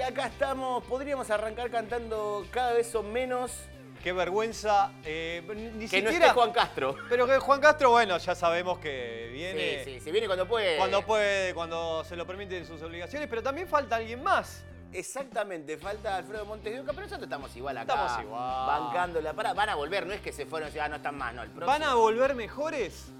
Y acá estamos, podríamos arrancar cantando cada vez son menos. Qué vergüenza. eh, ni Que no siquiera. esté Juan Castro. Pero que Juan Castro, bueno, ya sabemos que viene. Sí, sí, se viene cuando puede. Cuando puede, cuando se lo permiten sus obligaciones, pero también falta alguien más. Exactamente, falta Alfredo Montes de Oca, pero nosotros estamos igual acá. Estamos igual. Bancándola. Para, van a volver, no es que se fueron y ah, no están más, no. El próximo, ¿Van a volver mejores?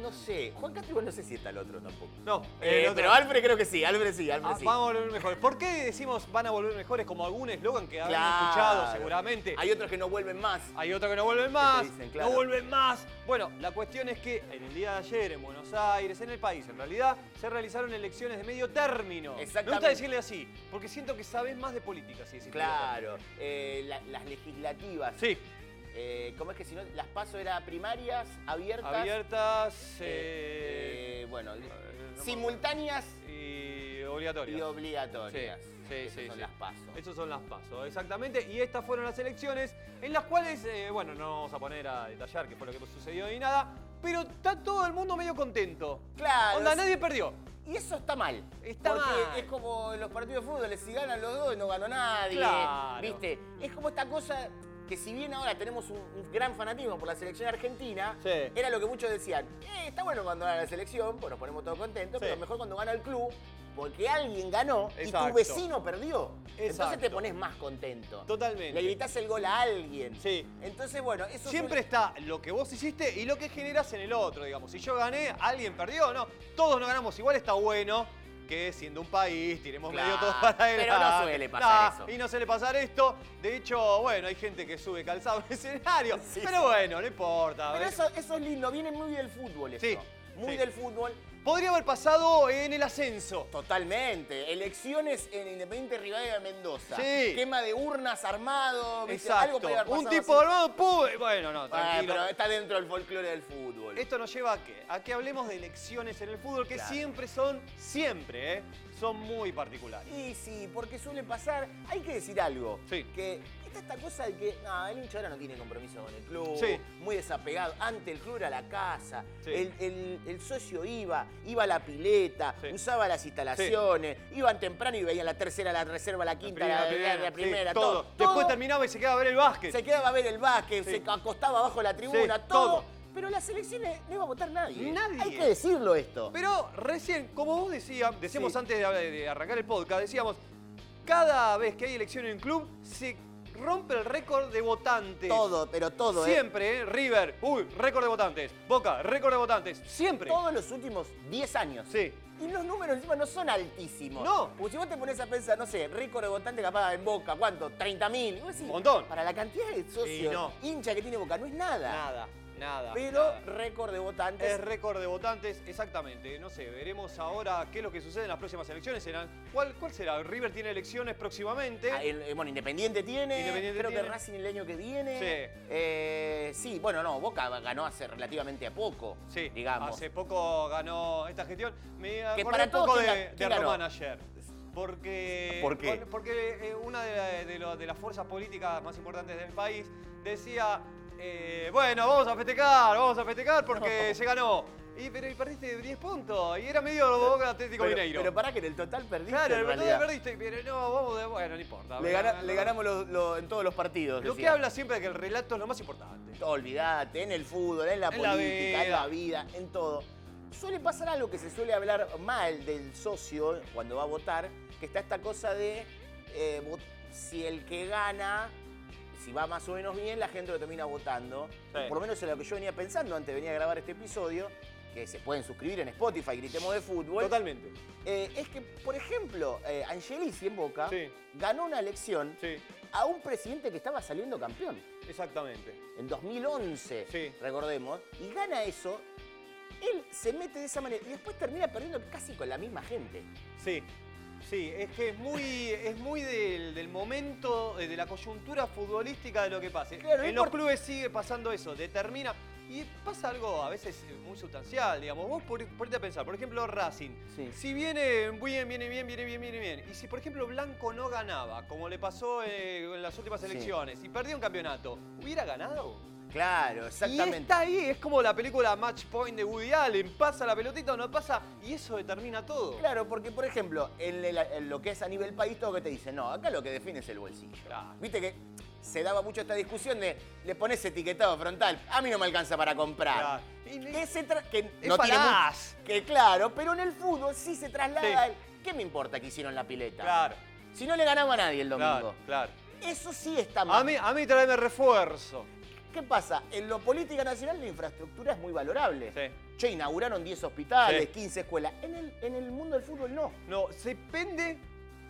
No sé, Juan Castro igual no sé si está el otro tampoco. No. Eh, el otro- pero Alfred creo que sí, Alfred sí, Alfred Ah, sí. Van a volver mejores. ¿Por qué decimos van a volver mejores como algún eslogan que habrán Claro. escuchado seguramente? Hay otros que no vuelven más. Hay otros que no vuelven más, dicen, claro. no vuelven más. Bueno, la cuestión es que en el día de ayer en Buenos Aires, en el país en realidad, se realizaron elecciones de medio término. Me Exactamente. gusta decirle así, porque siento que sabes más de política si decís medio Claro, eh, la- las legislativas. término. Sí, Eh, ¿Cómo es que si no? Las paso era primarias, abiertas. abiertas eh, eh, eh, bueno, no simultáneas y y obligatorias. obligatorias. Sí, sí, Esas sí, son sí. las pasos. Esos son las pasos, exactamente. Y estas fueron las elecciones en las cuales, bueno, no vamos a poner a detallar qué fue lo que sucedió ni nada, pero está todo el mundo medio contento. Claro. Onda, nadie perdió. Y eso está mal. Está porque mal. es como en los partidos de fútbol, si ganan los dos no ganó nadie. Claro. ¿Viste? Es como esta cosa que si bien ahora tenemos un, un gran fanatismo por la selección argentina, Sí. era lo que muchos decían, eh, está bueno cuando gana la selección, pues nos ponemos todos contentos, Sí. pero mejor cuando gana el club, porque alguien ganó y tu vecino perdió. Entonces te pones más contento. Totalmente. Le gritas el gol a alguien. Sí. Entonces, bueno, eso Siempre suele- está lo que vos hiciste y lo que generas en el otro, digamos. Si yo gané, alguien perdió, no. Todos no ganamos. Igual está bueno que siendo un país, tiremos Claro, medio todos para adelante. pero no suele pasar Nah, eso. Y no suele pasar esto. De hecho, bueno, hay gente que sube calzado en el escenario. Sí, pero sí. bueno, no importa. Pero eso, eso es lindo, viene muy del fútbol eso. Sí, Muy del fútbol. Podría haber pasado en el ascenso. Totalmente. Elecciones en Independiente Rivadavia de Mendoza. Sí. Quema de urnas armado. ¿viste? Exacto. Algo podría haber Un tipo así. armado, ¡pum! Bueno, no, Ah, tranquilo. pero está dentro del folclore del fútbol. Esto nos lleva a qué? A que hablemos de elecciones en el fútbol que Claro. siempre son, siempre, ¿eh? Son muy particulares. Y sí, porque suele pasar, hay que decir algo. Sí. Que está esta cosa de que no, el hincha ahora no tiene compromiso con el club, Sí. muy desapegado. Antes el club era la casa, Sí. el, el- el socio iba, iba a la pileta, Sí. usaba las instalaciones, iban temprano y veían la tercera, la reserva, la quinta, la, la- la primera, todo. todo. Después todo. terminaba y se quedaba a ver el básquet. Se quedaba a ver el básquet, se acostaba abajo de la tribuna, todo. todo. Pero las elecciones no iba a votar nadie. Nadie. Hay que decirlo esto. Pero recién, como vos decías, decíamos Sí. antes de, de arrancar el podcast, decíamos, cada vez que hay elección en un club, se rompe el récord de votantes. todo, pero todo, ¿eh? Siempre, ¿eh? River, uy, récord de votantes. Boca, récord de votantes. Siempre. Todos los últimos 10 años. Sí. Y los números encima no son altísimos. No. Porque si vos te pones a pensar, no sé, récord de votantes capaz en Boca, ¿cuánto? 30.000. Un montón. Para la cantidad de socios, no. hincha que tiene Boca, no es nada. Nada, nada. Pero nada. récord de votantes. Es récord de votantes, exactamente. No sé, veremos ahora qué es lo que sucede en las próximas elecciones. Serán, ¿cuál, ¿Cuál será? River tiene elecciones próximamente. Ah, el- eh, bueno, Independiente tiene, Independiente creo tiene. que Racing el año que viene. Sí. Eh, sí, bueno, no, Boca ganó hace relativamente a poco, Sí, digamos. hace poco ganó esta gestión. Me acordé para un poco ¿quién de, de? Román ayer. Porque, ¿Por qué? por- Porque eh, una de, la- de lo- de las fuerzas políticas más importantes del país decía, eh, bueno, vamos a festejar, vamos a festejar porque se ganó. Y, pero y perdiste 10 puntos y era medio Boca Atlético pero, Mineiro. pero para que en el total perdiste. claro, en el realidad. perdiste, pero no, vamos de, bueno, no importa. Le, Bueno, gana- no, le no. ganamos lo- lo- en todos los partidos. Lo que habla siempre de que el relato es lo más importante. Olvídate, en el fútbol, en la En la política, en la vida, en todo. Suele pasar algo que se suele hablar mal del socio cuando va a votar, que está esta cosa de eh, si el que gana, si va más o menos bien, la gente lo termina votando. Sí. Por lo menos es lo que yo venía pensando antes de venir a grabar este episodio, que se pueden suscribir en Spotify, gritemos de fútbol. Totalmente. Eh, es que, por ejemplo, eh, Angelici en Boca Sí. ganó una elección Sí, a un presidente que estaba saliendo campeón exactamente. en 2011, Sí. recordemos, y gana eso, él se mete de esa manera y después termina perdiendo casi con la misma gente. Sí, sí, es que es muy, es muy del, del momento, eh, de la coyuntura futbolística de lo que pase. Claro, en los por- clubes sigue pasando eso, determina. Y pasa algo a veces muy sustancial, digamos. Vos ponete a pensar, por ejemplo, Racing. Sí. Si viene bien, viene bien, viene bien, viene bien. Y si, por ejemplo, Blanco no ganaba, como le pasó eh, en las últimas Sí. elecciones, y perdió un campeonato, ¿hubiera ganado? Claro, Y exactamente. está ahí, es como la película Match Point de Woody Allen. Pasa la pelotita o no pasa, y eso determina todo. Claro, porque por ejemplo, en, el- en lo que es a nivel país, todo que te dicen, no, acá lo que define es el bolsillo. Claro. Viste que se daba mucho esta discusión de le pones etiquetado frontal, a mí no me alcanza para comprar. Claro. Y- Que se tra- que Es no tiene falaz. que claro, pero en el fútbol sí se traslada. Sí. el- ¿Qué me importa que hicieron la pileta? Claro, Si no le ganaba a nadie el domingo. claro, claro. Eso sí está mal. A mí, a mí tráeme refuerzo. ¿Qué pasa? En lo política nacional la infraestructura es muy valorable. Sí. Che, inauguraron 10 hospitales, Sí. 15 escuelas. En el, en el mundo del fútbol no. No, depende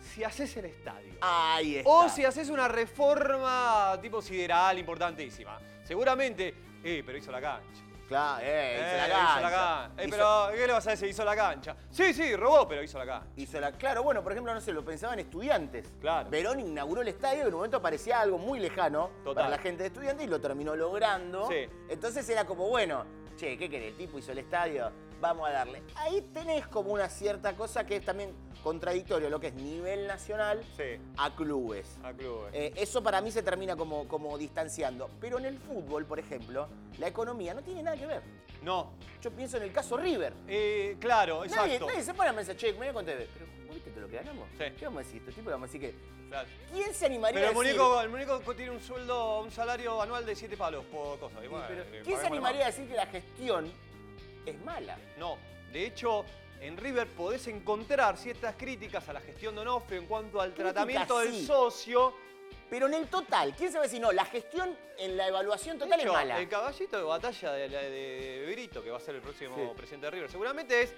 si haces el estadio. Ahí está. O si haces una reforma tipo sideral importantísima. Seguramente, eh, pero hizo la cancha. Claro, eh, hizo Eh, la hizo cancha. la cancha. Eh, Hizo- pero, ¿qué le vas a decir? Hizo la cancha. Sí, sí, robó, pero hizo la cancha. hizo la- Claro, bueno, por ejemplo, no sé, lo pensaban estudiantes. Claro. Verón inauguró el estadio y en un momento parecía algo muy lejano Total. para la gente de estudiantes y lo terminó logrando. Sí. Entonces era como, bueno, che, ¿qué querés? El tipo hizo el estadio, vamos a darle. Ahí tenés como una cierta cosa que es también contradictorio, lo que es nivel nacional Sí, a clubes. a clubes. Eh, eso para mí se termina como, como distanciando. Pero en el fútbol, por ejemplo, la economía no tiene nada que ver. no, Yo pienso en el caso River. eh, claro, Nadie, exacto. nadie se pone a pensar, che, me con TV. Pero, ¿vos viste todo lo que ganamos? Sí. ¿Qué vamos a decir? Le vamos a decir que. Claro. ¿Quién se animaría Pero el a decir. muñeco, el muñeco tiene un sueldo, un salario anual de 7 palos por cosa. Y Sí, bueno, pero eh, ¿Quién se animaría a decir que la gestión es mala? No, de hecho, en River podés encontrar ciertas críticas a la gestión de Onofre en cuanto al tratamiento del socio. Pero en el total, ¿quién a decir no? La gestión en la evaluación total hecho, es mala. el caballito de batalla de, de, de Berito, que va a ser el próximo Sí. presidente de River, seguramente es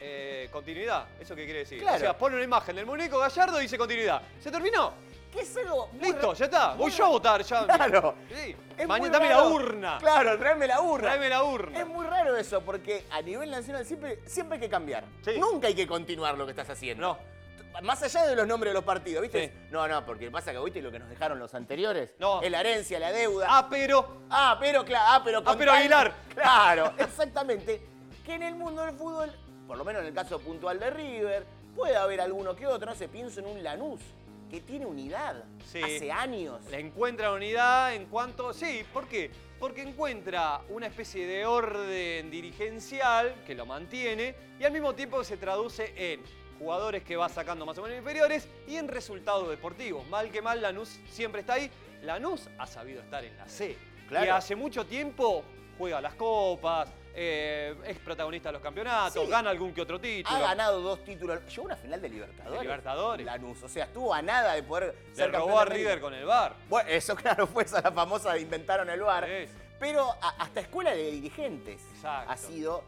eh, continuidad. ¿Eso qué quiere decir? Claro. O sea, pone una imagen del muñeco Gallardo y dice continuidad. ¿Se terminó? Que es algo. muy Listo, ra- ya está. Voy yo a ra- votar ya. Claro. Sí. Es Mañana dame la raro. urna. Claro, tráeme la urna. Tráeme la urna. Es muy raro eso, porque a nivel nacional siempre, siempre hay que cambiar. Sí. Nunca hay que continuar lo que estás haciendo. No. Más allá de los nombres de los partidos, ¿viste? Sí. No, no, porque pasa que viste lo que nos dejaron los anteriores. No. Es la herencia, la deuda. Ah, pero. Ah, pero claro, ah, pero con Ah, pero tal- Aguilar. Claro, exactamente. Que en el mundo del fútbol, por lo menos en el caso puntual de River, puede haber alguno que otro, no sé, pienso en un Lanús, que tiene unidad Sí. hace años. Le encuentra unidad en cuanto. Sí, ¿por qué? Porque encuentra una especie de orden dirigencial que lo mantiene y al mismo tiempo se traduce en jugadores que va sacando más o menos inferiores y en resultados deportivos. Mal que mal, Lanús siempre está ahí. Lanús ha sabido estar en la C. Claro. Y hace mucho tiempo juega las copas, eh, es protagonista de los campeonatos, Sí. gana algún que otro título. Ha ganado dos títulos. Llegó a una final de Libertadores. De Libertadores. Lanús. O sea, estuvo a nada de poder Se ser robó a. River con el bar. Bueno, eso claro fue esa la famosa de inventaron el bar. Es. Pero a- hasta escuela de dirigentes Exacto. ha sido.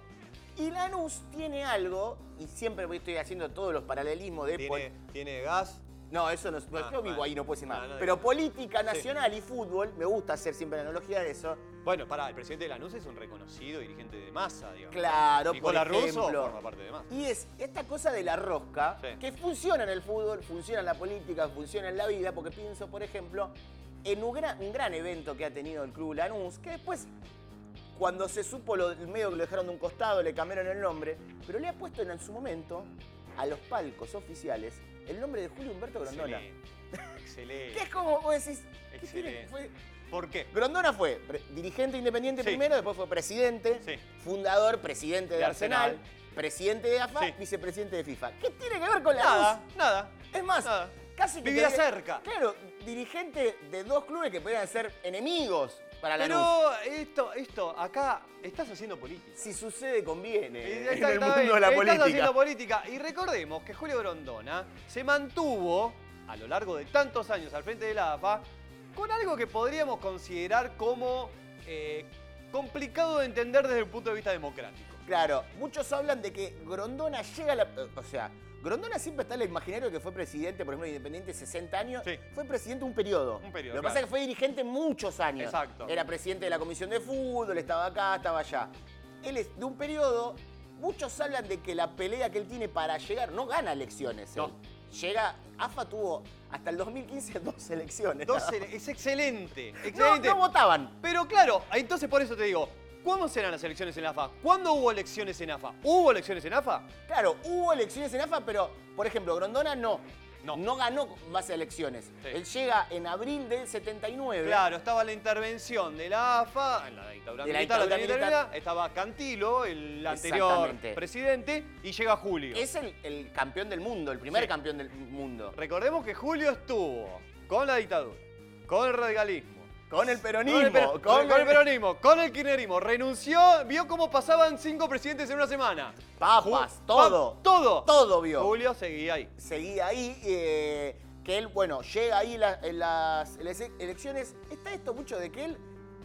Y Lanús tiene algo, y siempre estoy haciendo todos los paralelismos de... pol- tiene gas. No, eso no es. Ah, yo vivo bueno. ahí, no puedo decir nada. No, no Pero política nacional y fútbol, me gusta hacer siempre la analogía de eso. Bueno, pará, el presidente de Lanús es un reconocido dirigente de masa, digamos. Claro, Nicolás por Russo ejemplo. forma parte de masa. Y es esta cosa de la rosca, Sí. que funciona en el fútbol, funciona en la política, funciona en la vida, porque pienso, por ejemplo, en un gran, un gran evento que ha tenido el Club Lanús, que después, cuando se supo lo, el medio que lo dejaron de un costado, le cambiaron el nombre, pero le ha puesto en su momento a los palcos oficiales el nombre de Julio Humberto Grondona. Excelente. Excelente. Que es como vos decís. Excelente. Fue- ¿Por qué? Grondona fue dirigente independiente Sí. primero, después fue presidente, Sí. fundador, presidente de, De Arsenal, Arsenal. presidente de AFA, Sí. vicepresidente de FIFA. ¿Qué tiene que ver con la Nada, luz? nada. Es más, Nada. casi que... Vivía te cerca. Claro, dirigente de dos clubes que podrían ser enemigos para la luz. Pero esto, esto, acá estás haciendo política. Si sucede, conviene en el mundo de la estás política. haciendo política. Y recordemos que Julio Grondona se mantuvo a lo largo de tantos años al frente de la AFA con algo que podríamos considerar como eh, complicado de entender desde el punto de vista democrático. Claro, muchos hablan de que Grondona llega a la... O sea, Grondona siempre está en el imaginario que fue presidente, por ejemplo, de Independiente 60 años. Sí. Fue presidente un periodo. Un periodo, Lo que pasa es que fue dirigente muchos años. Exacto. Era presidente de la comisión de fútbol, estaba acá, estaba allá. Él es de un periodo... Muchos hablan de que la pelea que él tiene para llegar... No gana elecciones. él. Llega... AFA tuvo hasta el 2015 dos elecciones. Dos ele- es excelente, excelente. No, no votaban. Pero claro, entonces por eso te digo, ¿cuándo serán las elecciones en AFA? ¿Cuándo hubo elecciones en AFA? ¿Hubo elecciones en AFA? Claro, hubo elecciones en AFA, pero, por ejemplo, Grondona no. No. ganó a elecciones. Sí. Él llega en abril del 79. Claro, estaba la intervención de la AFA, en la dictadura De la militar, la dictadura militar. estaba Cantilo, el anterior presidente, y llega Julio. Es el, el campeón del mundo, el primer Sí. campeón del mundo. Recordemos que Julio estuvo con la dictadura, con el radicalismo, Con el peronismo. con el, per- con el peronismo, con el kirchnerismo, renunció, vio cómo pasaban cinco presidentes en una semana. Papas, Ju- todo. pa- todo. Todo vio. Julio seguía ahí. seguía ahí, eh, que él, bueno, llega ahí la- en las, elecciones. Está esto mucho de que él,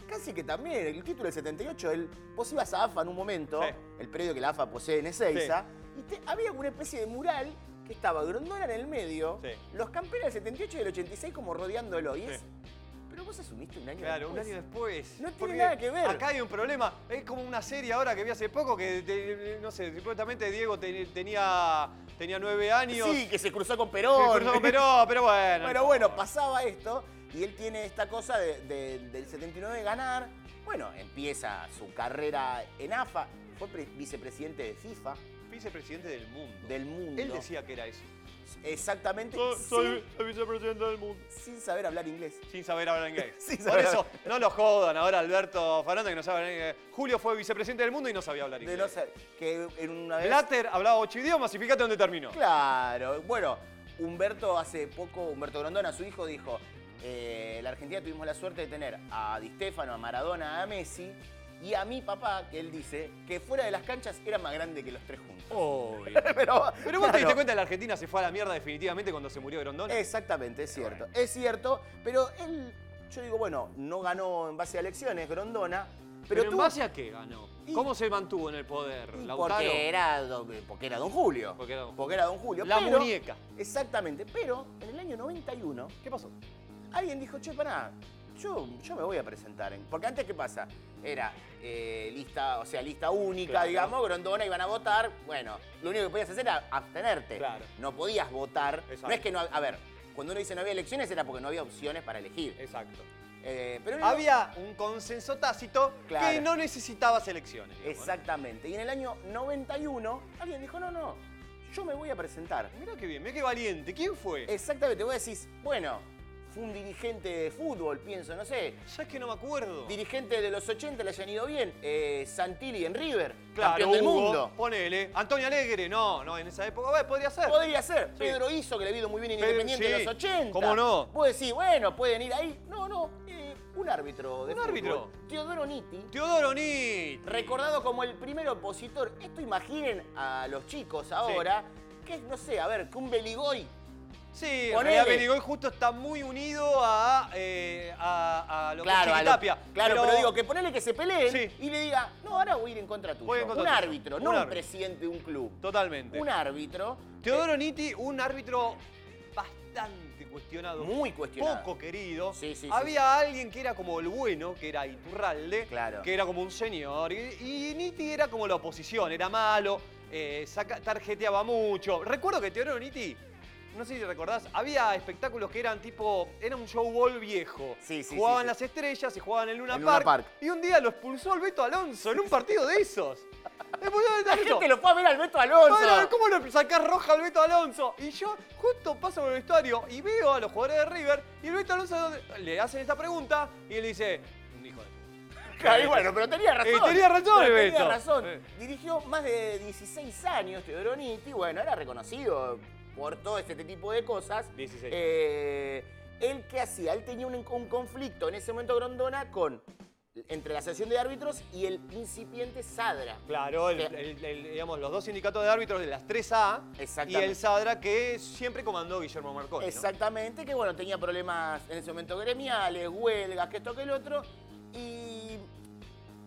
casi que también, el título del 78, él, vos ibas a AFA en un momento, Sí. el predio que la AFA posee en Ezeiza, y te- había una especie de mural que estaba Grondona en el medio, Sí. los campeones del 78 y del 86 como rodeándolo. Y es, pero vos asumiste un año Claro, un después. año después. No tiene nada que ver. Acá hay un problema. Es como una serie ahora que vi hace poco que, no sé, supuestamente Diego te- tenía, tenía nueve años. Sí, que se cruzó con Perón. cruzó con Perón, pero bueno. Pero bueno, pasaba esto y él tiene esta cosa de- de- del 79 de ganar. Bueno, empieza su carrera en AFA, fue pre- vicepresidente de FIFA, Vicepresidente del mundo. del mundo. Él decía que era eso. Exactamente, Soy, sin, soy vicepresidente del mundo. sin saber hablar inglés. Sin saber hablar inglés. Sin Por eso, no lo jodan ahora Alberto Fernández que no sabe hablar inglés. Julio fue vicepresidente del mundo y no sabía hablar De inglés. no ser, que en una vez... Blatter hablaba ocho idiomas y fíjate dónde terminó. Claro, bueno, Humberto hace poco, Humberto Grondona, su hijo, dijo, eh, la Argentina tuvimos la suerte de tener a Di Stefano, a Maradona, a Messi y a mi papá, que él dice que fuera de las canchas era más grande que los tres juntos. Obvio. Pero, Pero vos te claro, diste cuenta que la Argentina se fue a la mierda definitivamente cuando se murió Grondona. Exactamente, es cierto. Bueno. Es cierto, pero él, yo digo, bueno, no ganó en base a elecciones Grondona, pero, Pero, en base a qué ganó? Y- ¿Cómo se mantuvo en el poder? porque era, don- porque era Don Julio. Porque era don Porque era Don Julio. La pero- muñeca. Exactamente, pero en el año 91 ¿Qué pasó? alguien dijo, che, pará, yo, yo me voy a presentar. en-". Porque antes, ¿qué pasa? Era eh, lista, o sea, lista única, Claro. digamos, Grondona iban a votar. Bueno, lo único que podías hacer era abstenerte. Claro. No podías votar. Exacto. No es que no, a ver, cuando uno dice no había elecciones era porque no había opciones para elegir. Exacto. Eh, pero Había un consenso tácito Claro. que no necesitabas elecciones. digamos, ¿no? Exactamente. Y en el año 91 alguien dijo, no, no, yo me voy a presentar. Mirá qué bien, mirá qué valiente. ¿Quién fue? Exactamente, vos decís, bueno, fue un dirigente de fútbol, pienso, no sé. ¿Sabes que no me acuerdo? Dirigente de los 80 le hayan ido bien. Eh, Santilli en River, Claro, campeón del Hugo, mundo. Ponele. Antonio Alegre, no, no, en esa época, bueno, podría ser. Podría ser. Pedro hizo que le ha ido muy bien en Pedro, Independiente sí. de los 80. ¿Cómo no? Vos decís, bueno, pueden ir ahí. No, no, eh, un árbitro de Un fútbol. árbitro. Teodoro Nitti. Teodoro Nitti. recordado como el primer opositor. Esto imaginen a los chicos ahora, que es, no sé, a ver, que un Beligoy. Sí, realidad Benigoy justo está muy unido a, eh, a, a lo Claro, que es Chiquitapia. claro, pero, digo, que ponele que se peleen Sí. y le diga, no, ahora voy a ir en contra tuyo. En contra un tuyo. árbitro, Un no un presidente de un club. Totalmente. Un árbitro. Teodoro Nitti, un árbitro bastante cuestionado. Muy cuestionado. Poco querido. Sí, sí, sí. Había alguien que era como el bueno, que era Iturralde, Claro. que era como un señor. Y, y Nitti era como la oposición, era malo, eh, saca- tarjeteaba mucho. Recuerdo que Teodoro Nitti, no sé si recordás, había espectáculos que eran tipo, era un showball viejo. Sí, sí, Jugaban sí, las estrellas y jugaban en Luna, En Luna Park, Park. Y un día lo expulsó el Beto Alonso en un partido de esos. La gente lo fue a ver al Beto Alonso. Bueno, ¿Cómo lo sacás roja al Beto Alonso? Y yo justo paso por el vestuario y veo a los jugadores de River y el Beto Alonso le hacen esta pregunta y él dice, un hijo de puta". Claro, y bueno, pero tenía razón. Eh, tenía razón el Pero Tenía Beto. razón. Eh. Dirigió más de 16 años Teodoro Nitti, bueno, era reconocido por todo este tipo de cosas. 16. Eh, él, ¿qué hacía? Él tenía un, un conflicto en ese momento Grondona con entre la asociación de árbitros y el incipiente Sadra. Claro, el- el- el- digamos, los dos sindicatos de árbitros de las 3A y el Sadra que siempre comandó Guillermo Marconi. ¿no? Exactamente, que bueno, tenía problemas en ese momento gremiales, huelgas, que esto, que el otro. Y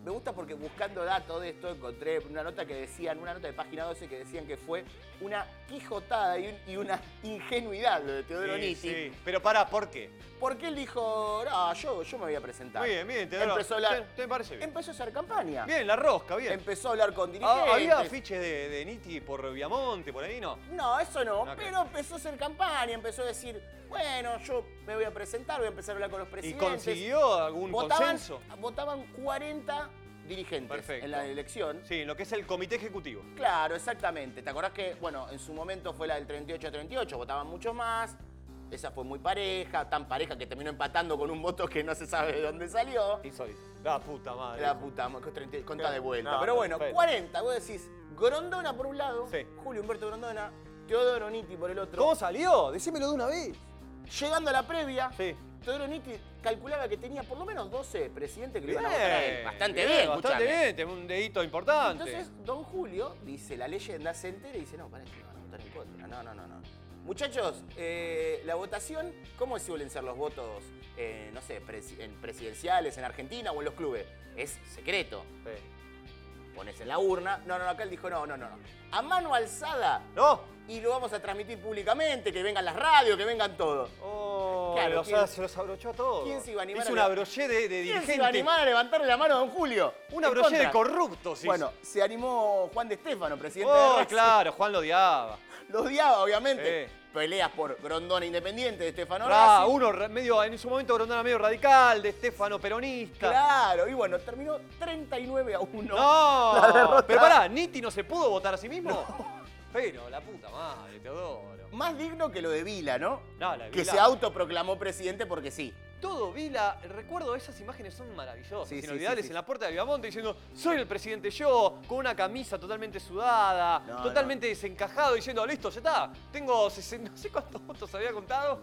me gusta porque buscando datos de esto encontré una nota que decían, una nota de página 12 que decían que fue una quijotada y, un- y una ingenuidad lo de Teodoro Sí, Nitti. sí. Pero pará, ¿por qué? Porque él dijo, no, yo, yo me voy a presentar. Muy bien, bien, Teodoro. Empezó a hablar- ¿Te, te parece bien? Empezó a hacer campaña. Bien, la rosca, bien. Empezó a hablar con dirigentes. Ah, ¿Había afiches de, de Nitti por Viamonte, por ahí no? No, eso no, pero empezó a hacer campaña, empezó a decir, bueno, yo me voy a presentar, voy a empezar a hablar con los ¿Y presidentes. consiguió algún votaban, consenso? votaban 40 dirigentes Perfecto. en la elección. Sí, lo que es el comité ejecutivo. Claro, exactamente. ¿Te acordás que, bueno, en su momento fue la del 38-38, votaban mucho más. Esa fue muy pareja, tan pareja que terminó empatando con un voto que no se sabe de dónde salió. Insólito. La puta madre. La puta, ma- con 30 conta de vuelta. No, Pero bueno, perfecto. 40, vos decís, Grondona por un lado, Sí. Julio Humberto Grondona, Teodoro Nitti por el otro. ¿Cómo salió? Decímelo de una vez. Llegando a la previa, Sí. Teodoro Nitti calculaba que tenía por lo menos 12 presidentes que lo Bien, iban a votar a él. Bastante bien, Bastante escuchame. bien, tenemos un dedito importante. Entonces, don Julio, dice la leyenda, se entera y dice, no, para que van a votar en contra. No, no, no, no. Muchachos, eh, la votación, ¿cómo suelen ser los votos, eh, no sé, presi- en presidenciales en Argentina o en los clubes? Es secreto. Sí. Pones en la urna. No, no, no, acá él dijo, no, no, no, no. A mano alzada ¿No? Y lo vamos a transmitir públicamente, que vengan las radios, que vengan todo. Oh, Claro, los- ¿quién- se los abrochó a todos. quién se iba a animar Hizo a una broché de, de ¿Quién dirigente. se iba a animar a levantarle la mano a don Julio? Una broché de corruptos. Bueno, se animó Juan de Estefano, presidente de Oh, Racing. claro, Juan lo odiaba. Lo odiaba, obviamente. Peleas por Grondona Independiente de Estefano Racing. uno medio, en su momento Grondona medio radical, de Estefano peronista. Claro, y bueno, terminó 39 a 1. No, La derrota. pero pará, Nitti no se pudo votar a sí mismo. Pero la puta madre, Teodoro. Más digno que lo de Vila, ¿no? No, la de Que Vila. se autoproclamó presidente porque sí. Todo Vila, recuerdo esas imágenes son maravillosas, Sí, sí, inolvidables, sí, sí. en la puerta de Viamonte diciendo, soy el presidente yo, con una camisa totalmente sudada, No, totalmente desencajado, diciendo, listo, ya está, tengo 60 no sé cuántos votos había contado,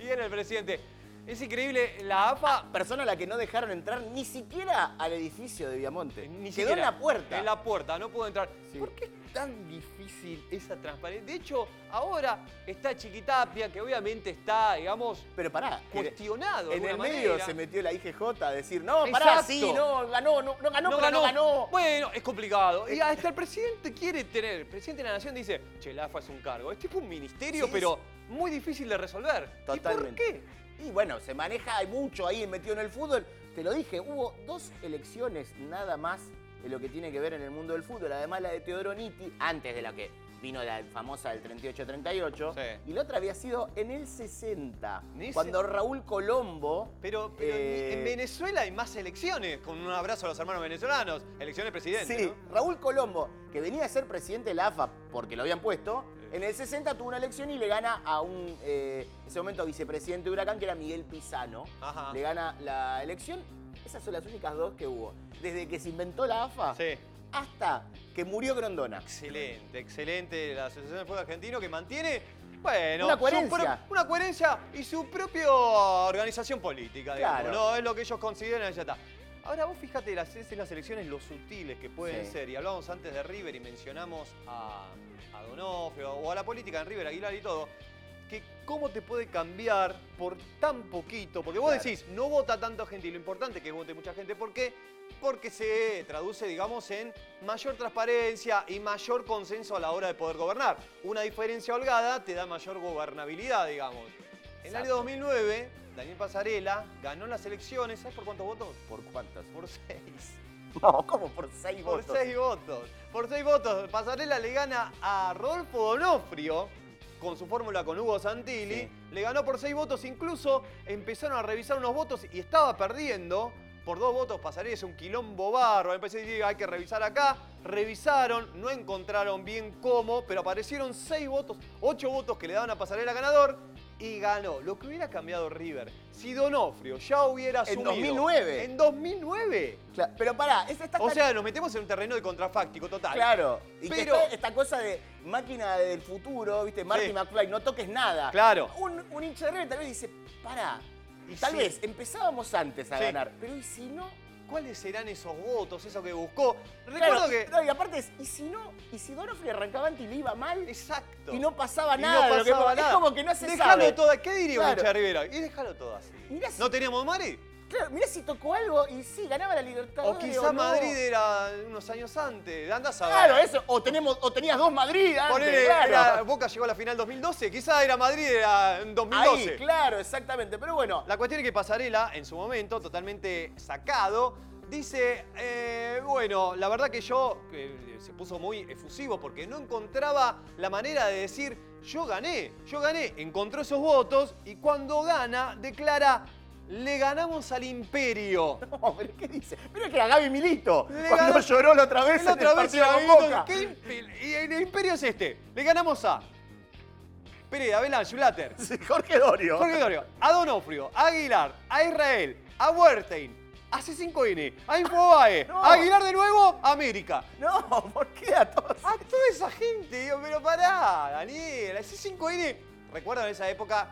y era el presidente. Es increíble, la AFA Persona a la que no dejaron entrar ni siquiera al edificio de Viamonte. Ni Quedó siquiera en la puerta. En la puerta, no pudo entrar. Sí. ¿Por qué es tan difícil esa transparencia? De hecho, ahora está Chiquitapia, que obviamente está, digamos, Pero pará. que cuestionado. de En el medio manera. se metió la IGJ a decir, no, pará, Exacto. sí, no, ganó, no, no ganó, pero no ganó. Bueno, es complicado. Y hasta el presidente quiere tener, el presidente de la nación dice, che, la AFA es un cargo. Es tipo un ministerio, Sí, pero muy difícil de resolver. Totalmente. ¿Y por qué? Y bueno, se maneja, hay mucho ahí metido en el fútbol. Te lo dije, hubo dos elecciones nada más de lo que tiene que ver en el mundo del fútbol. Además la de Teodoro Nitti, antes de la que vino la famosa del 38-38. Sí. Y la otra había sido en el 60, Ni cuando Raúl Colombo... Pero, Eh, en Venezuela hay más elecciones, con un abrazo a los hermanos venezolanos, elecciones presidentes. Sí, ¿no? Raúl Colombo, que venía a ser presidente de la AFA porque lo habían puesto, en el 60 tuvo una elección y le gana a un, eh, en ese momento, vicepresidente de Huracán, que era Miguel Pisano. Ajá. Le gana la elección. Esas son las únicas dos que hubo. Desde que se inventó la AFA Sí. hasta que murió Grondona. Excelente, excelente la Asociación de Fútbol Argentino que mantiene, bueno, Una coherencia. una coherencia y su propia organización política, digamos, Claro. ¿no? Es lo que ellos consideran y ya está. Ahora vos fíjate las, en las elecciones lo sutiles que pueden Sí. ser, y hablábamos antes de River y mencionamos a, a Donofrio o a la política en River, Aguilar y todo, que cómo te puede cambiar por tan poquito, porque vos Claro. decís, no vota tanta gente y lo importante es que vote mucha gente, ¿por qué? Porque se traduce, digamos, en mayor transparencia y mayor consenso a la hora de poder gobernar. Una diferencia holgada te da mayor gobernabilidad, digamos. En el año Exacto. 2009, Daniel Pasarela ganó las elecciones, ¿sabes por cuántos votos? ¿Por cuántas? Por seis. No, ¿cómo? Por seis Por votos. seis votos. Por seis votos. Pasarela le gana a Rodolfo Donofrio con su fórmula con Hugo Santilli. Sí. Le ganó por seis votos. Incluso empezaron a revisar unos votos y estaba perdiendo. Por dos votos Pasarela es un quilombo barro. Empecé a decir, hay que revisar acá. Revisaron, no encontraron bien cómo, pero aparecieron seis votos, ocho votos que le daban a Pasarela ganador y ganó. Lo que hubiera cambiado River si Donofrio ya hubiera En asumido. 2009. En 2009. Claro, pero pará, esta está O sea, nos metemos en un terreno de contrafáctico total. Claro. Y que Pero- esta cosa de máquina del futuro, ¿viste? Marty Sí. McFly, no toques nada. Claro. Un, un hincha de River tal vez dice, pará, Y tal sí. vez empezábamos antes a Sí. ganar, pero ¿y si no? ¿Cuáles serán esos votos, eso que buscó? Claro, Recuerdo que. no, y aparte es, ¿y si no? ¿Y si Donofrio arrancaba antes y le iba mal? Exacto. Y no pasaba Y nada. no que- pasaba es como que no se Déjalo sabe. ¿Qué diría Claro. Rivera? Y déjalo todo así. Mirá si, ¿No teníamos Madrid? Claro, mirá si tocó algo y sí, ganaba la libertad. O quizá Madrid era unos años antes. Andás a ver. Claro, eso. O, tenemos, o tenías dos Madrid antes, Ponele, claro. era- Boca llegó a la final 2012. Quizá era Madrid era en 2012. Ahí, claro, exactamente. Pero bueno, La cuestión es que Pasarela, en su momento, totalmente sacado, dice, eh, bueno, la verdad que yo, se puso muy efusivo porque no encontraba la manera de decir, yo gané, yo gané, encontró esos votos y cuando gana declara, Le ganamos al Imperio. No, pero ¿qué dice? Es que a Gaby Milito, Le cuando lloró la otra vez La en el otra vez Boca. ¿qué Y el Imperio es este. Le ganamos a Pereira, Belange, Blatter, Sí, Jorge Dorio. Jorge Dorio, a Donofrio, a Aguilar, a Israel, a Wertein, a C5N, a Infobae, No. a Aguilar de nuevo, a América. No, ¿por qué a todos? A toda esa gente, digo, pero pará, Daniel, a C5N. Recuerdo en esa época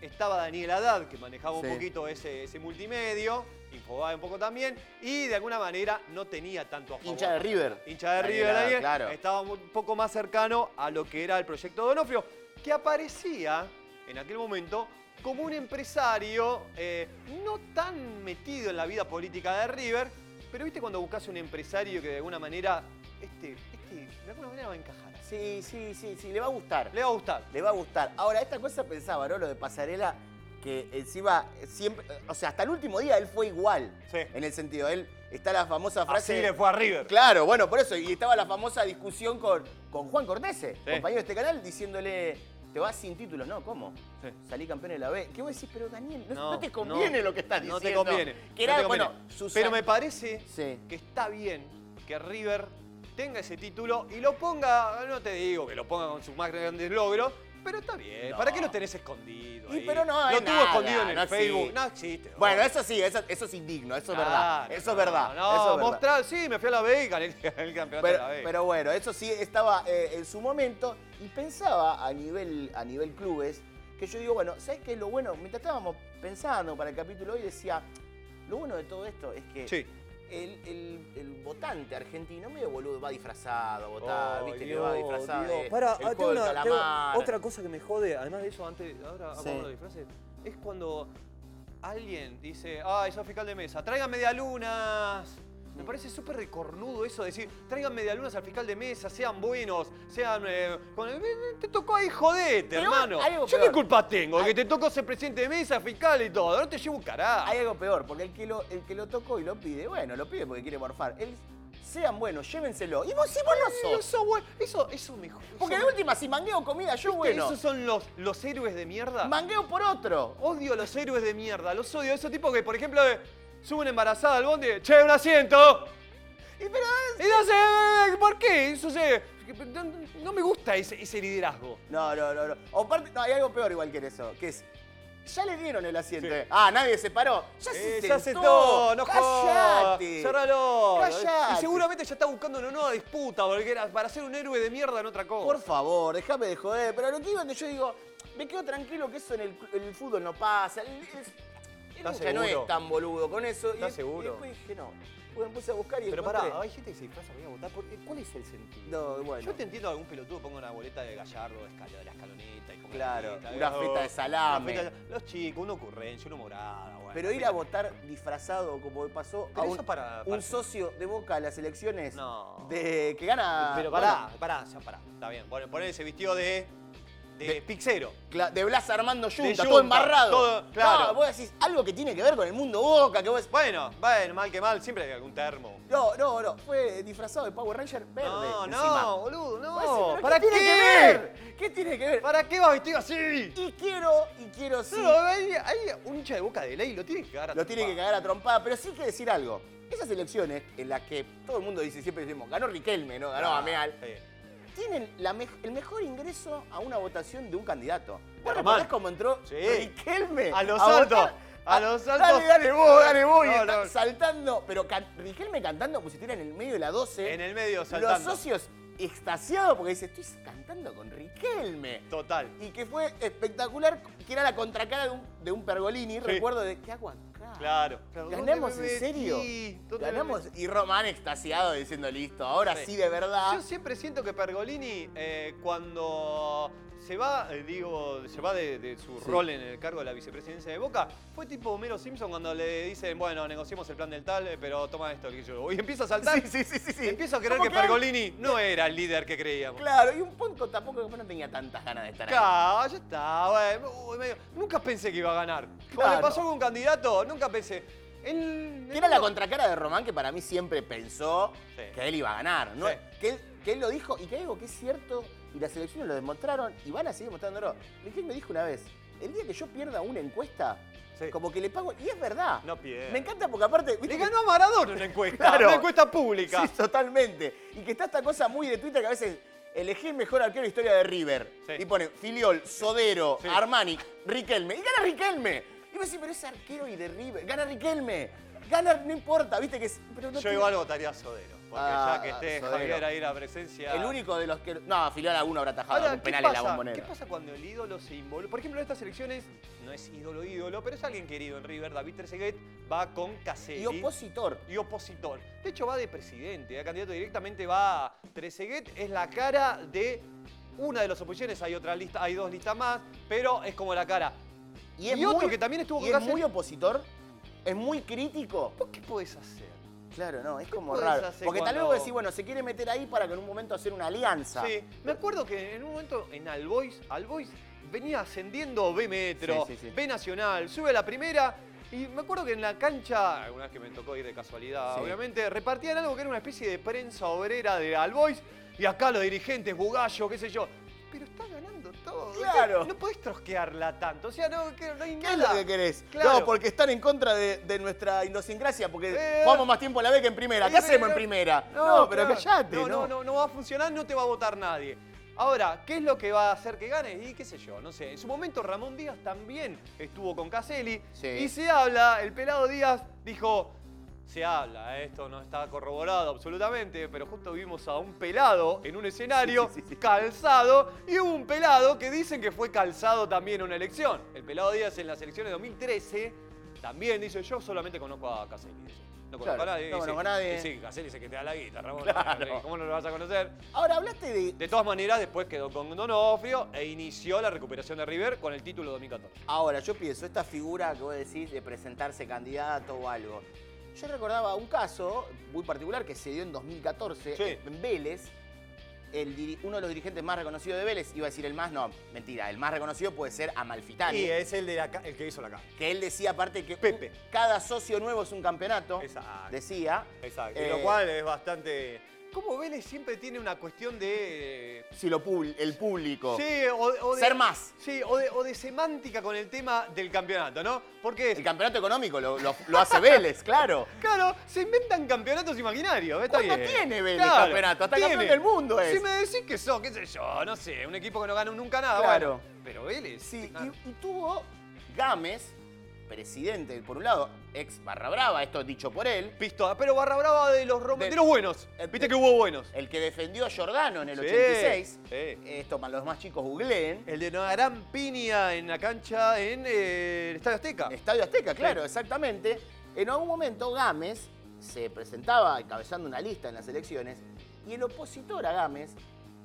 estaba Daniel Haddad, que manejaba un poquito ese, ese multimedio, Infobae un poco también, y de alguna manera no tenía tanto a favor. Hincha de River. Hincha de Daniel River, Haddad, Daniel, claro. estaba un poco más cercano a lo que era el proyecto Donofrio, que aparecía en aquel momento como un empresario eh, no tan metido en la vida política de River, pero viste cuando buscas un empresario que de alguna manera, este, este, de alguna manera va a encajar. Sí, sí, sí, sí, le va a gustar. Le va a gustar. Le va a gustar. Ahora, esta cosa pensaba, ¿no? Lo de Pasarela, que encima siempre, o sea, hasta el último día él fue igual. Sí. En el sentido, él, está la famosa frase... Así le fue a River. Claro, bueno, por eso, y estaba la famosa discusión con, con Juan Cortese, Sí. compañero de este canal, diciéndole, te vas sin títulos, ¿no? ¿Cómo? Sí. Salí campeón de la B. ¿Qué vos decís? Pero Daniel, no, No, no te conviene no, lo que estás No diciendo. te conviene. Que no era, te conviene. bueno, Susana- Pero me parece Sí. que está bien que River tenga ese título y lo ponga, no te digo que lo ponga con sus más grandes logros, pero está bien. No. ¿Para qué lo tenés escondido? Y pero no Lo tuvo nada, escondido en el no Facebook. No existe. Bueno, no. eso sí, eso, eso es indigno, eso es verdad. Eso es verdad. No, eso es verdad. mostrar, sí, me fui a la B y gané el campeonato de Pero, la B. pero bueno, eso sí estaba eh, en su momento y pensaba a nivel, a nivel clubes que yo digo, bueno, ¿sabes qué es lo bueno? Mientras estábamos pensando para el capítulo hoy decía, lo bueno de todo esto es que sí. El, el- el votante argentino medio boludo va disfrazado a votar, Oh, viste que Dios, va disfrazado Dios. de Pará, el ah, tengo una- tengo otra cosa que me jode, además de eso, antes, ahora Sí. hablando de disfraces, es cuando alguien dice, ay, soy fiscal de mesa, traigan medialunas. Me parece súper recornudo eso de decir, traigan medialunas al fiscal de mesa, sean buenos, sean... eh, con- eh, te tocó ahí, jodete, Pero hermano. hay algo ¿Yo qué peor. culpa tengo? Que te tocó ser presidente de mesa, fiscal y todo. No te llevo un carajo. Hay algo peor, porque el que, lo, el que lo tocó y lo pide, bueno, lo pide porque quiere morfar. Él, sean buenos, llévenselo. Y vos, si vos no sos. Eso, bueno, eso, eso mejor. Porque de última, si mangueo comida, yo bueno. ¿Esos son los, los héroes de mierda? Mangueo por otro. Odio a los héroes de mierda, los odio. Esos tipos que, por ejemplo, eh, suben embarazada al bondi, che, un asiento. Y pero Y no sé, ¿por qué? Eso sé, no, no me gusta ese, ese liderazgo. No, no, no, no. O aparte, no, hay algo peor igual que eso, que es. Ya le dieron el asiento. Sí. Ah, nadie se paró. Ya se Eh, sentó. ya se no jodas. Cállate. Cerralo. Callate. Y seguramente ya está buscando una nueva disputa, porque era para ser un héroe de mierda en otra cosa. Por favor, déjame de joder. Pero lo que iba yo digo, me quedo tranquilo que eso en el, en el fútbol no pasa. El, el- ¿Estás hincha no seguro? es tan boludo con eso. ¿Estás y, seguro? Y después dije, no. Me puse a buscar y Pero encontré. pará, hay gente que se disfraza para ir a votar. ¿por? ¿Cuál es el sentido? No, bueno. Yo te entiendo algún pelotudo ponga una boleta de Gallardo, de, de la escaloneta y Claro, boleta, una feta de salame. feta los chicos, una ocurrencia, una morada. Bueno, Pero ir a votar disfrazado, como pasó Pero a un, para- un para- socio de Boca a las elecciones No. de que gana. Pero pará, pará, ya pará. Está bien. Bueno, poner ese vestido de. De, De- pixero. De Blas Armando Junta, todo embarrado. todo- claro. Vos decís algo que tiene que ver con el mundo Boca, que vos. Bueno, bueno, mal que mal, siempre hay algún termo. No, no, no. Fue disfrazado de Power Ranger verde. No, encima. no, boludo, no. decís, ¿pero ¿Para qué? qué? tiene que ver? ¿Qué tiene que ver? ¿Para qué vas vestido así? Y quiero, y quiero sí. No, hay, hay un hincha de boca de ley, lo tiene que cagar a Lo tiene que cagar a trompada, pero sí hay que decir algo. Esas elecciones en las que todo el mundo dice, siempre decimos, ganó Riquelme, ¿no? Ganó Ah, Ameal. sí. Tienen la el mejor ingreso a una votación de un candidato. ¿Vos Román. recordás cómo entró Sí. Riquelme? A los altos, a los Dale, altos. dale vos, dale vos. y están no. saltando. Pero can- Riquelme cantando como si estuviera en el medio de la 12. En el medio, Los saltando. socios extasiados porque dice, estoy cantando con Riquelme. Total. Y que fue espectacular, que era la contracara de un, de un Pergolini. Recuerdo de, ¿qué acá? Claro. claro. ¿Ganamos ¿Dónde me en serio? Ganamos. Y Román extasiado diciendo, listo, ahora sí, Sí. de verdad. Yo siempre siento que Pergolini, eh, cuando se va, eh, digo, se va de, de su Sí. rol en el cargo de la vicepresidencia de Boca, fue tipo Homero Simpson cuando le dicen, bueno, negociemos el plan del tal, eh, pero toma esto, que yo. Y empieza a saltar. Sí, sí, sí, sí, sí. Empiezo a creer que Pergolini no era el líder que creíamos. Claro, y un punto tampoco que no tenía tantas ganas de estar ahí. Claro, ya está, bueno, Nunca pensé que iba a ganar. Cuando Claro. le pasó con un candidato, nunca pensé. El, Que era la contracara de Román que para mí siempre pensó Sí. que él iba a ganar. ¿no? Sí. Que, él, que él lo dijo y que hay algo que es cierto y las elecciones lo demostraron y van a seguir mostrándolo. Riquelme me dijo una vez, el día que yo pierda una encuesta, Sí. Como que le pago. Y es verdad. No pierde. Me encanta porque aparte. ¿viste Le que- ganó a Maradona una encuesta, Claro. una encuesta pública. Sí, totalmente. Y que está esta cosa muy de Twitter que a veces elegí el mejor arquero de la historia de River. Sí. Y pone Filiol, Sodero, Sí. Armani, Riquelme. Y gana Riquelme. Y pero es arquero y de River. Gana Riquelme. Gana, no importa, viste que es. Pero no Yo tiene- igual votaría a Sodero. Porque Ah, ya que esté Sodero. Javier ahí la presencia. El único de los que. No, Filiol alguno habrá tajado Ahora, un ¿qué penal en la pasa? bombonera. ¿Qué pasa cuando el ídolo se involucra? Por ejemplo, en estas elecciones no es ídolo ídolo, pero es alguien querido en River. David Trezeguet va con Caselli. Y opositor. y opositor. De hecho, va de presidente, a candidato directamente va a Trezeguet, es la cara de una de las oposiciones, hay otra lista, hay dos listas más, pero es como la cara. Y, es Y otro muy- que también estuvo y con es Caselli. muy opositor. Es muy crítico. ¿Vos qué podés hacer? Claro, no, es como raro. Porque tal vez vos decís, bueno, se quiere meter ahí para que en un momento hacer una alianza. Sí, me acuerdo que en un momento en Albois, Albois venía ascendiendo B Metro, Sí, sí, sí. B Nacional, sube a la primera. Y me acuerdo que en la cancha, alguna vez que me tocó ir de casualidad, obviamente, repartían algo que era una especie de prensa obrera de Albois. Y acá los dirigentes, Bugallo, qué sé yo. Pero está ganando todo. Claro. No podés trosquearla tanto. O sea, no, no hay ¿Qué es nada. lo que querés? Claro. No, porque están en contra de, de nuestra idiosincrasia, porque Eh, jugamos más tiempo en la B que en primera. ¿Qué Sí, hacemos en primera? No, pero claro. callate, no, ¿no? no, no, no va a funcionar, no te va a votar nadie. Ahora, ¿qué es lo que va a hacer que gane? Y qué sé yo, no sé. En su momento Ramón Díaz también estuvo con Caselli. Sí. Y se habla, el pelado Díaz dijo, se habla, esto no está corroborado absolutamente, pero justo vimos a un pelado en un escenario Sí, sí, sí, sí. calzado y hubo un pelado que dicen que fue calzado también en una elección. El pelado Díaz en las elecciones de 2013 también dice, yo solamente conozco a Caselli. No conozco Claro, a nadie. no conozco a nadie. Sí, Caselli dice que te da la guita, Ramón. Claro. ¿Cómo no lo vas a conocer? Ahora, hablaste de. De todas maneras, después quedó con Donofrio e inició la recuperación de River con el título 2014. Ahora, yo pienso, esta figura que vos decís de presentarse candidato o algo. Yo recordaba un caso muy particular que se dio en 2014 Sí. en Vélez. El uno de los dirigentes más reconocidos de Vélez, iba a decir el más, no, mentira, el más reconocido puede ser Amalfitani. es el, de el que hizo la cara. que él decía aparte que Pepe. cada socio nuevo es un campeonato. Exacto. Decía. Exacto. Eh, lo cual es bastante. Como Vélez siempre tiene una cuestión de. Si lo pub- el público. Sí, o, o de. Ser más. Sí, o de, o de semántica con el tema del campeonato, ¿no? Porque es. El campeonato económico lo, lo- lo hace Vélez, claro. Claro, se inventan campeonatos imaginarios. Está ¿Cuándo bien. tiene Vélez campeonato? Hasta campeón del mundo es. Si me decís que son, qué sé yo, no sé, un equipo que no gana nunca nada. Claro. bueno, pero Vélez. Sí, y, y tuvo Gámez, presidente, por un lado, ex barra brava, esto dicho por él, Pistola, pero barra brava de los, De- de los buenos. Viste que hubo buenos. el que defendió a Giordano en el Sí, 86. sí. Esto los más chicos googleen. El de una gran piña en la cancha en eh, el Estadio Azteca. Estadio Azteca, claro, exactamente. En algún momento Gámez se presentaba encabezando una lista en las elecciones y el opositor a Gámez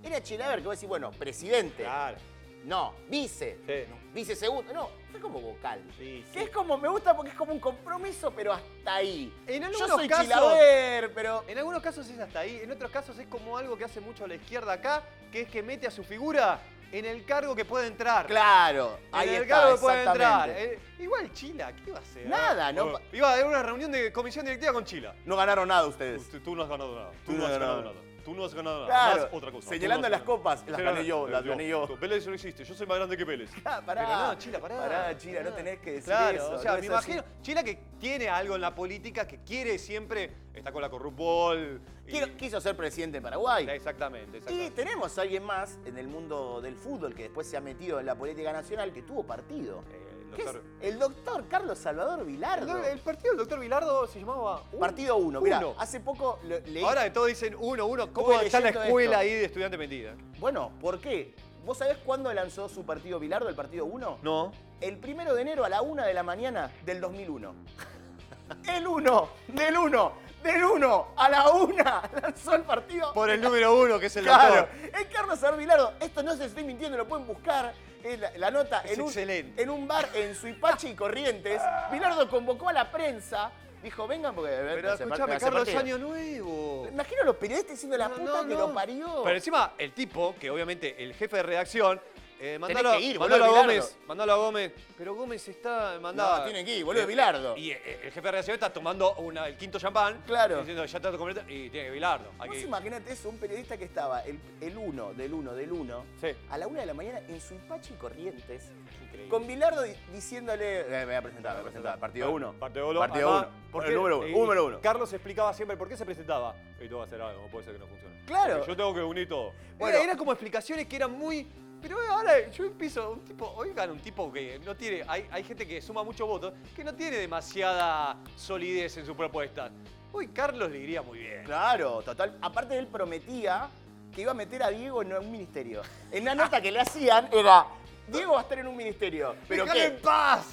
era Chilaver, que vos decís, bueno, presidente. Claro. No, vice. Sí. No, vice segundo. No, fue como vocal. Sí, Que es como, me gusta porque es como un compromiso, pero hasta ahí. En Yo algunos soy casos- Chilaver, pero. En algunos casos es hasta ahí, en otros casos es como algo que hace mucho la izquierda acá, que es que mete a su figura en el cargo que puede entrar. Claro, En ahí el está, cargo que puede entrar. Eh, igual Chila, ¿qué iba a hacer? Nada, no Bueno, Iba a haber una reunión de comisión directiva con Chila. No ganaron nada ustedes. Tú, tú no has ganado nada. Tú, Tú no has ganado nada. Tú no has ganado nada. Claro, Más otra cosa. señalando no las ganado. copas, las gané yo, las gané yo. Tú, Vélez no existe, yo soy más grande que Vélez. Ah, pará. Pero no, Chila, pará. Pará, Chila, no tenés que decir Claro, eso. o sea, no me es así. imagino, Chila que tiene algo en la política que quiere siempre, está con la corrupbol. y- Quiero- quiso ser presidente de Paraguay. Exactamente, Y tenemos a alguien más en el mundo del fútbol que después se ha metido en la política nacional que tuvo partido. Eh. Doctor- El doctor Carlos Salvador Vilardo. El, el partido del doctor Vilardo se llamaba Un- Partido 1. Mira, Uno. hace poco le- leí. Ahora de todo dicen uno, uno. ¿Cómo Estuve está la escuela esto. ahí de estudiante mentira? Bueno, ¿por qué? ¿Vos sabés cuándo lanzó su partido Vilardo, el partido 1? No. El primero de enero a la 1 de la mañana del 2001. El 1, del 1, del 1 a la 1 lanzó el partido. Por el número uno, que es el Claro, doctor. es Carlos Salvador Vilardo. Esto no se estoy mintiendo, lo pueden buscar. Es la, la nota Es en un, en un bar en Suipache y Corrientes. Vilardo convocó a la prensa. Dijo, vengan porque... Pero escúchame, Carlos, partido". Año Nuevo. Imagino a los periodistas diciendo la No, puta no, que no. lo parió. Pero encima, el tipo, que obviamente el jefe de redacción, Eh, Tenés mandalo, que ir, boludo, mandalo a Bilardo. Gómez, mandalo a Gómez. Pero Gómez está mandado. No, tiene que ir, boludo, Bilardo. Y eh, el jefe de redacción está tomando una- el quinto champán. Claro. Diciendo, ya está completo. Y tiene que Bilardo. Hay que Vos ir. imaginate eso, un periodista que estaba el, el uno del uno del uno Sí. a la una de la mañana en su Ipachi Corrientes Increíble. con Bilardo di- diciéndole. Eh, me voy a presentar, me voy a presentar. Partido uno. Partido uno. Partido además, uno. porque- El número uno. y- número uno. Carlos explicaba siempre por qué se presentaba. Y tú vas a hacer algo, no puede ser que no funcione. Claro. Porque Yo tengo que unir todo. Bueno. Era, era como explicaciones que eran muy. Pero ahora yo empiezo, un tipo, oigan, un tipo que no tiene, hay, hay gente que suma muchos votos, que no tiene demasiada solidez en su propuesta. Hoy Carlos le iría muy bien. Claro, total. Aparte, él prometía que iba a meter a Diego en un ministerio. En una nota que le hacían era: Diego va a estar en un ministerio. ¿Pero qué? en paz!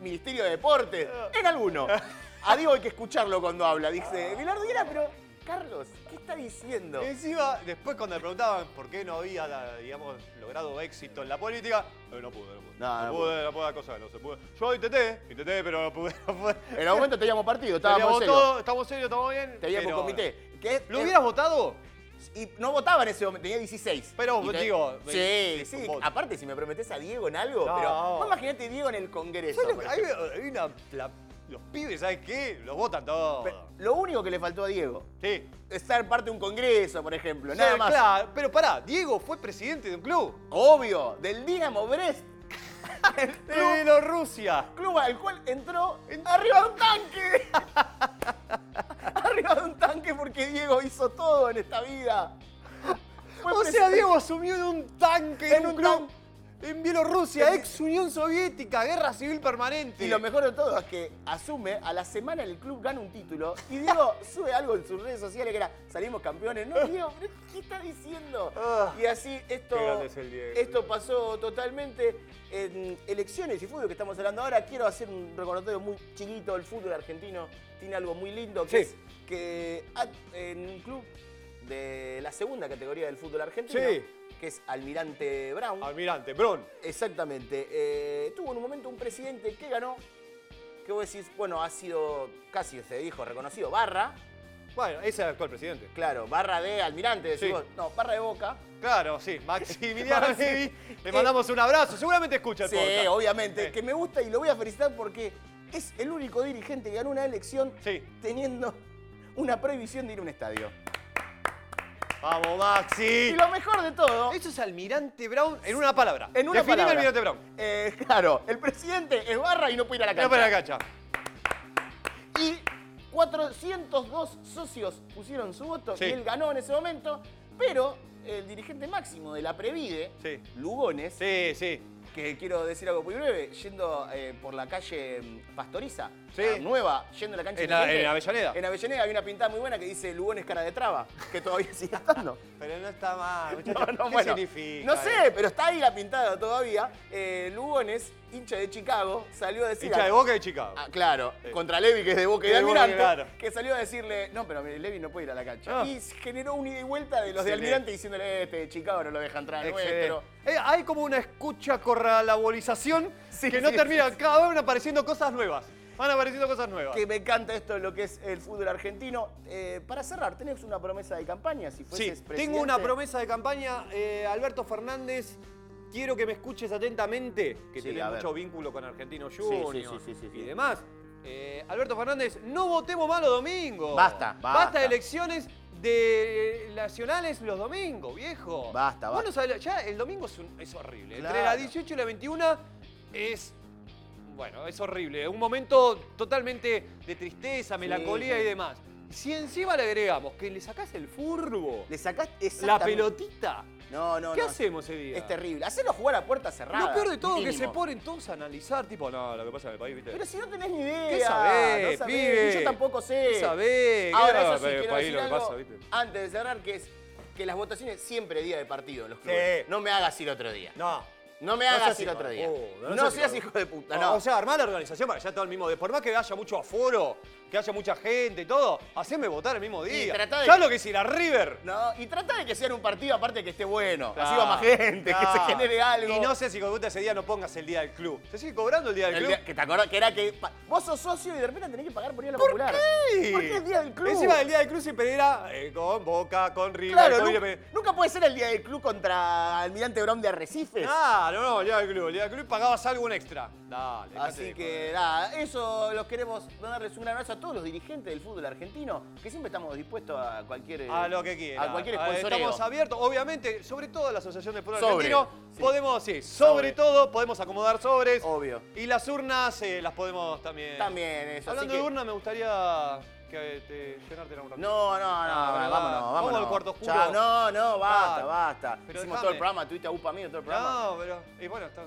Ministerio de Deportes. En alguno. A Diego hay que escucharlo cuando habla. Dice, Bilardo pero Carlos, ¿qué está diciendo? Encima, después cuando le preguntaban por qué no había, la- digamos, logrado éxito en la política, no pude, no pude. No, No, no pude, no pude dar cosa, no se pudo. Yo intenté, intenté, pero no pude, no pude. En algún momento teníamos partido, estábamos serios. todo, estamos serios, estamos bien. Teníamos pero- comité. Es- ¿Lo hubieras votado? Y no votaba en ese momento, tenía 16. Pero, te- digo, Sí, sí. Aparte, si me prometés a Diego en algo, No. pero vos imaginate Diego en el Congreso. ¿Sabes lo por que- hay, una, la- los pibes, ¿sabes qué? Los votan todos. Pero Lo único que le faltó a Diego, sí. estar parte de un congreso, por ejemplo, Sí, nada más. Claro, pero pará, Diego fue presidente de un club. Obvio, del Dinamo Brest. El De club, Bielorrusia. club al cual entró arriba de un tanque. arriba de un tanque porque Diego hizo todo en esta vida. Fue O sea, Diego asumió en un tanque, En en un un club tan- en Bielorrusia, ex Unión Soviética, guerra civil permanente. Y lo mejor de todo es que asume, a la semana el club gana un título y Diego sube algo en sus redes sociales que era salimos campeones. No, Diego, ¿pero ¿qué está diciendo? Ah. Y así esto, Qué grande es el Diego. esto pasó totalmente en elecciones y fútbol que estamos hablando ahora. Quiero hacer un recordatorio muy chiquito. El fútbol argentino tiene algo muy lindo que Sí. es que en un club de la segunda categoría del fútbol argentino, Sí. que es Almirante Brown. Almirante, Bron. Exactamente. Eh, tuvo en un momento un presidente que ganó, que vos decís, bueno, ha sido, casi se dijo, reconocido, Barra, Bueno, ese es el actual presidente. claro, Barra de Almirante, Sí. no, Barra de Boca. Claro, sí, Maximiliano Maxi- Levi. Le mandamos un abrazo. Seguramente escucha el Sí, podcast. obviamente, que me gusta y lo voy a felicitar porque es el único dirigente que ganó una elección Sí. teniendo una prohibición de ir a un estadio. Vamos, Y Maxi. lo mejor de todo, Eso es Almirante Brown en una palabra. en una Definime palabra, Almirante Brown. eh, claro, el presidente es Barra y no puede ir a la No cancha. para la cancha. Y 402 socios pusieron su voto Sí. y él ganó en ese momento, pero el dirigente máximo de la Previde, Sí. Lugones, Sí, sí. que quiero decir algo muy breve, yendo eh, por la calle mm, Pastoriza, Sí. la nueva, yendo a la cancha En, la- Independiente, en Avellaneda. En Avellaneda hay una pintada muy buena que dice Lugones cara de traba, que todavía sigue estando. Pero no está mal. No, no, ¿Qué bueno, significa? no sé, pero está ahí la pintada todavía. Eh, Lugones, hincha de Chicago, salió a decir... Hincha de Boca de Chicago. Ah, claro, Sí. contra Levi, que es de Boca y de De Boca, Almirante, claro. que salió a decirle, no, pero Levi no puede ir a la cancha. Ah. Y generó un ida y vuelta de los de Excelente. Almirante diciéndole, este de Chicago no lo deja entrar al Excelente. nuestro. Eh, hay como una escucha corralabolización Sí, que no sí, termina. Cada vez van apareciendo cosas nuevas. Van apareciendo cosas nuevas. Que me encanta esto de lo que es el fútbol argentino. Eh, para cerrar, ¿tenés una promesa de campaña si Sí, fueses presidente? tengo una promesa de campaña. Eh, Alberto Fernández, quiero que me escuches atentamente, que Sí, tiene mucho vínculo con Argentino sí, Junior sí, sí, sí, sí. y demás. Eh, Alberto Fernández, no votemos más los domingos. Basta, basta. de elecciones de nacionales los domingos, viejo. Basta, Vos basta. no sabés, ya el domingo es, un- es horrible. Entre Claro. la 18 y la 21 es... Bueno, es horrible. Un momento totalmente de tristeza, melancolía sí. y demás. Si encima le agregamos que le sacás el furbo, Le sacaste la pelotita, No, no, ¿qué no. hacemos ese día? Es terrible. Hacerlo jugar a puerta cerrada. Lo peor de todo es que se ponen todos a analizar, tipo, no, lo que pasa en el país, ¿viste? Pero si no tenés ni idea. ¿Qué sabés, no sabés. pibe? Y yo tampoco sé. ¿Qué sabés? Ahora, ¿Qué eso sí, quiero país decir lo que algo pasa, ¿viste? antes de cerrar, que es que las votaciones siempre día de partido en los clubes. Sí. No me hagas ir otro día. No. No me hagas ir otro día. no no seas hijo de puta, No. O sea, armar la organización para que haya todo el mismo día. Por más que haya mucho aforo, que haya mucha gente y todo, haceme votar el mismo día. tratá de- ¿Sabes lo que es ir a River? No, y trata de que sea un partido aparte que esté bueno. Así va más gente, que se claro. genere algo. Y no sé si con ese día no pongas el día del club. ¿Se sigue cobrando el día del El club? día- que te acordás que era que pa- vos sos socio y de repente tenés que pagar por ir a la ¿Por popular. qué? Porque es día del club. Encima del día del club siempre era eh, con Boca, con River, Claro, con nu- Independiente. nunca puede ser el día del club contra Almirante Brown de Arrecife. Claro. No, Liga del Club. Liga del Club pagabas algo un extra. Dale, dejate Así de que joder. nada, eso los queremos darles un gran abrazo a todos los dirigentes del fútbol argentino, que siempre estamos dispuestos a cualquier A lo que quiera. A cualquier sponsoreo. Estamos abiertos, obviamente, sobre todo la Asociación de Fútbol Sobre, Argentino. sí. Podemos, sí, sobre, Sobre. todo, podemos acomodar sobres. Obvio. Y las urnas eh, las podemos también. También eso. Hablando así de que- urna, me gustaría que te llenártela un ratito. No, no, no, Ah, vámonos, verdad. vámonos. Vamos al cuarto oscuro. Chao, no, no, basta, Ah, basta. pero Hicimos todo el programa, tuviste a UPA mío todo el programa. No, pero. Y bueno, está.